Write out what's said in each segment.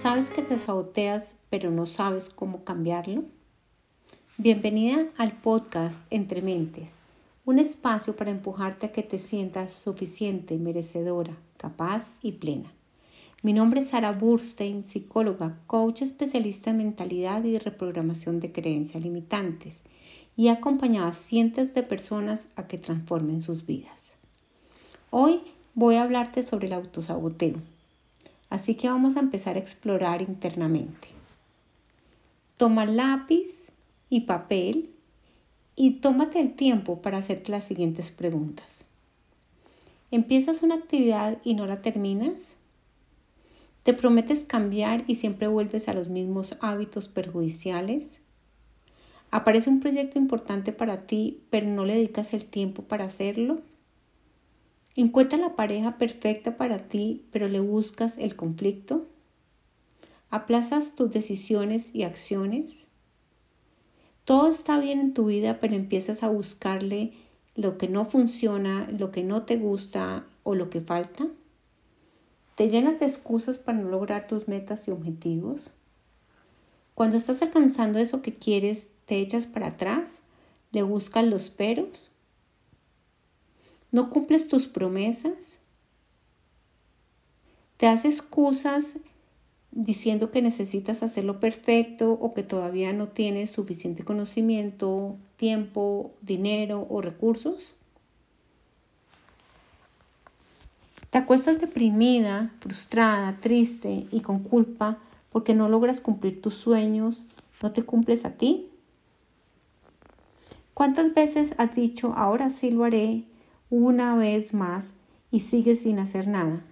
¿Sabes que te saboteas pero no sabes cómo cambiarlo? Bienvenida al podcast Entre Mentes, un espacio para empujarte a que te sientas suficiente, merecedora, capaz y plena. Mi nombre es Sara Burstein, psicóloga, coach especialista en mentalidad y reprogramación de creencias limitantes y he acompañado a cientos de personas a que transformen sus vidas. Hoy voy a hablarte sobre el autosaboteo Así que vamos a empezar a explorar internamente. Toma lápiz y papel y tómate el tiempo para hacerte las siguientes preguntas. ¿Empiezas una actividad y no la terminas? ¿Te prometes cambiar y siempre vuelves a los mismos hábitos perjudiciales? ¿Aparece un proyecto importante para ti pero no le dedicas el tiempo para hacerlo? Encuentra la pareja perfecta para ti, pero le buscas el conflicto. Aplazas tus decisiones y acciones. Todo está bien en tu vida, pero empiezas a buscarle lo que no funciona, lo que no te gusta o lo que falta. Te llenas de excusas para no lograr tus metas y objetivos. Cuando estás alcanzando eso que quieres, te echas para atrás, le buscas los peros ¿No cumples tus promesas? ¿Te haces excusas diciendo que necesitas hacerlo perfecto o que todavía no tienes suficiente conocimiento, tiempo, dinero o recursos? ¿Te acuestas deprimida, frustrada, triste y con culpa porque no logras cumplir tus sueños, no te cumples a ti? ¿Cuántas veces has dicho, ahora sí lo haré, una vez más y sigues sin hacer nada.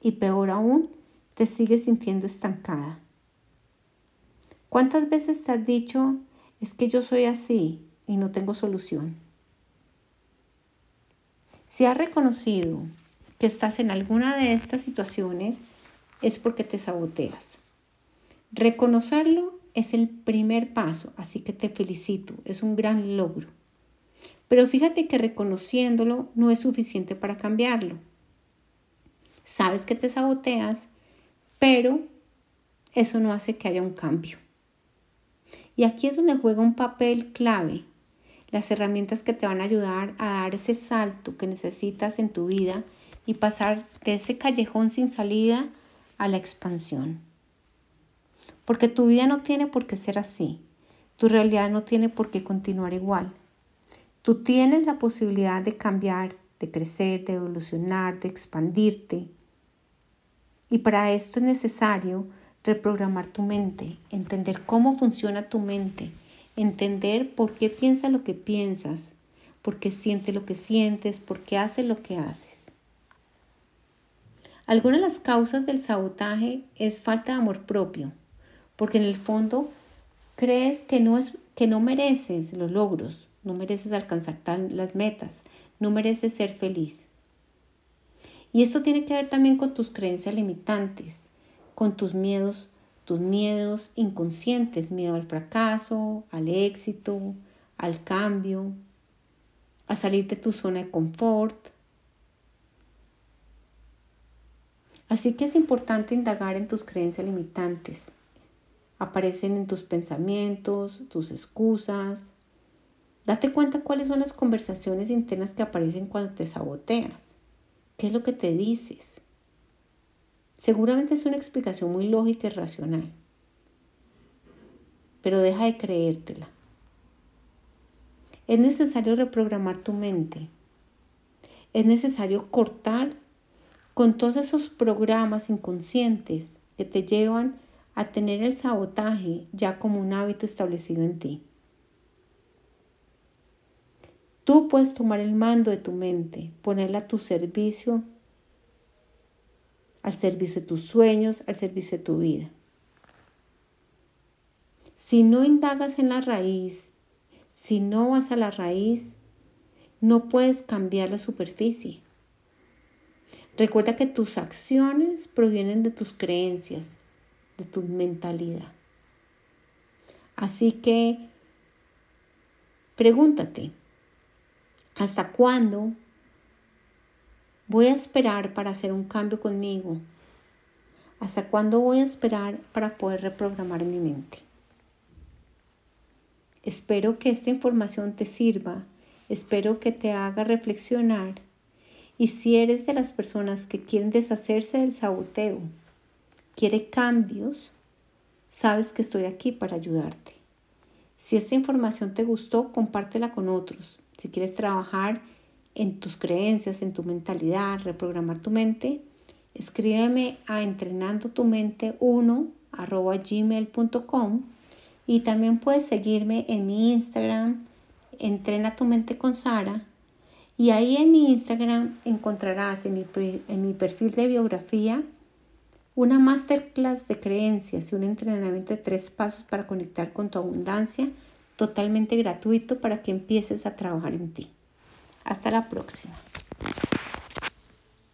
Y peor aún, te sigues sintiendo estancada. ¿Cuántas veces te has dicho, es que yo soy así y no tengo solución? Si has reconocido que estás en alguna de estas situaciones, es porque te saboteas. Reconocerlo es el primer paso, así que te felicito, es un gran logro. Pero fíjate que reconociéndolo no es suficiente para cambiarlo. Sabes que te saboteas, pero eso no hace que haya un cambio. Y aquí es donde juega un papel clave las herramientas que te van a ayudar a dar ese salto que necesitas en tu vida y pasar de ese callejón sin salida a la expansión. Porque tu vida no tiene por qué ser así. Tu realidad no tiene por qué continuar igual. Tú tienes la posibilidad de cambiar, de crecer, de evolucionar, de expandirte. Y para esto es necesario reprogramar tu mente, entender cómo funciona tu mente, entender por qué piensas lo que piensas, por qué sientes lo que sientes, por qué haces lo que haces. Algunas de las causas del sabotaje es falta de amor propio, porque en el fondo crees que no, es, que no mereces los logros, no mereces alcanzar las metas, no mereces ser feliz. Y esto tiene que ver también con tus creencias limitantes, con tus miedos, tus miedos inconscientes, miedo al fracaso, al éxito, al cambio, a salir de tu zona de confort. Así que es importante indagar en tus creencias limitantes. Aparecen en tus pensamientos, tus excusas, Date cuenta cuáles son las conversaciones internas que aparecen cuando te saboteas. ¿Qué es lo que te dices? Seguramente es una explicación muy lógica y racional, pero deja de creértela. Es necesario reprogramar tu mente. Es necesario cortar con todos esos programas inconscientes que te llevan a tener el sabotaje ya como un hábito establecido en ti. Tú puedes tomar el mando de tu mente, ponerla a tu servicio, al servicio de tus sueños, al servicio de tu vida. Si no indagas en la raíz, si no vas a la raíz, no puedes cambiar la superficie. Recuerda que tus acciones provienen de tus creencias, de tu mentalidad. Así que pregúntate, ¿Hasta cuándo voy a esperar para hacer un cambio conmigo? ¿Hasta cuándo voy a esperar para poder reprogramar mi mente? Espero que esta información te sirva, espero que te haga reflexionar y si eres de las personas que quieren deshacerse del saboteo, quiere cambios, sabes que estoy aquí para ayudarte. Si esta información te gustó, compártela con otros. Si quieres trabajar en tus creencias, en tu mentalidad, reprogramar tu mente, escríbeme a entrenando tu mente 1 gmail.com y también puedes seguirme en mi Instagram, entrena tu mente con Sara. Y ahí en mi Instagram encontrarás en mi, en mi perfil de biografía una masterclass de creencias y un entrenamiento de tres pasos para conectar con tu abundancia totalmente gratuito para que empieces a trabajar en ti. Hasta la próxima.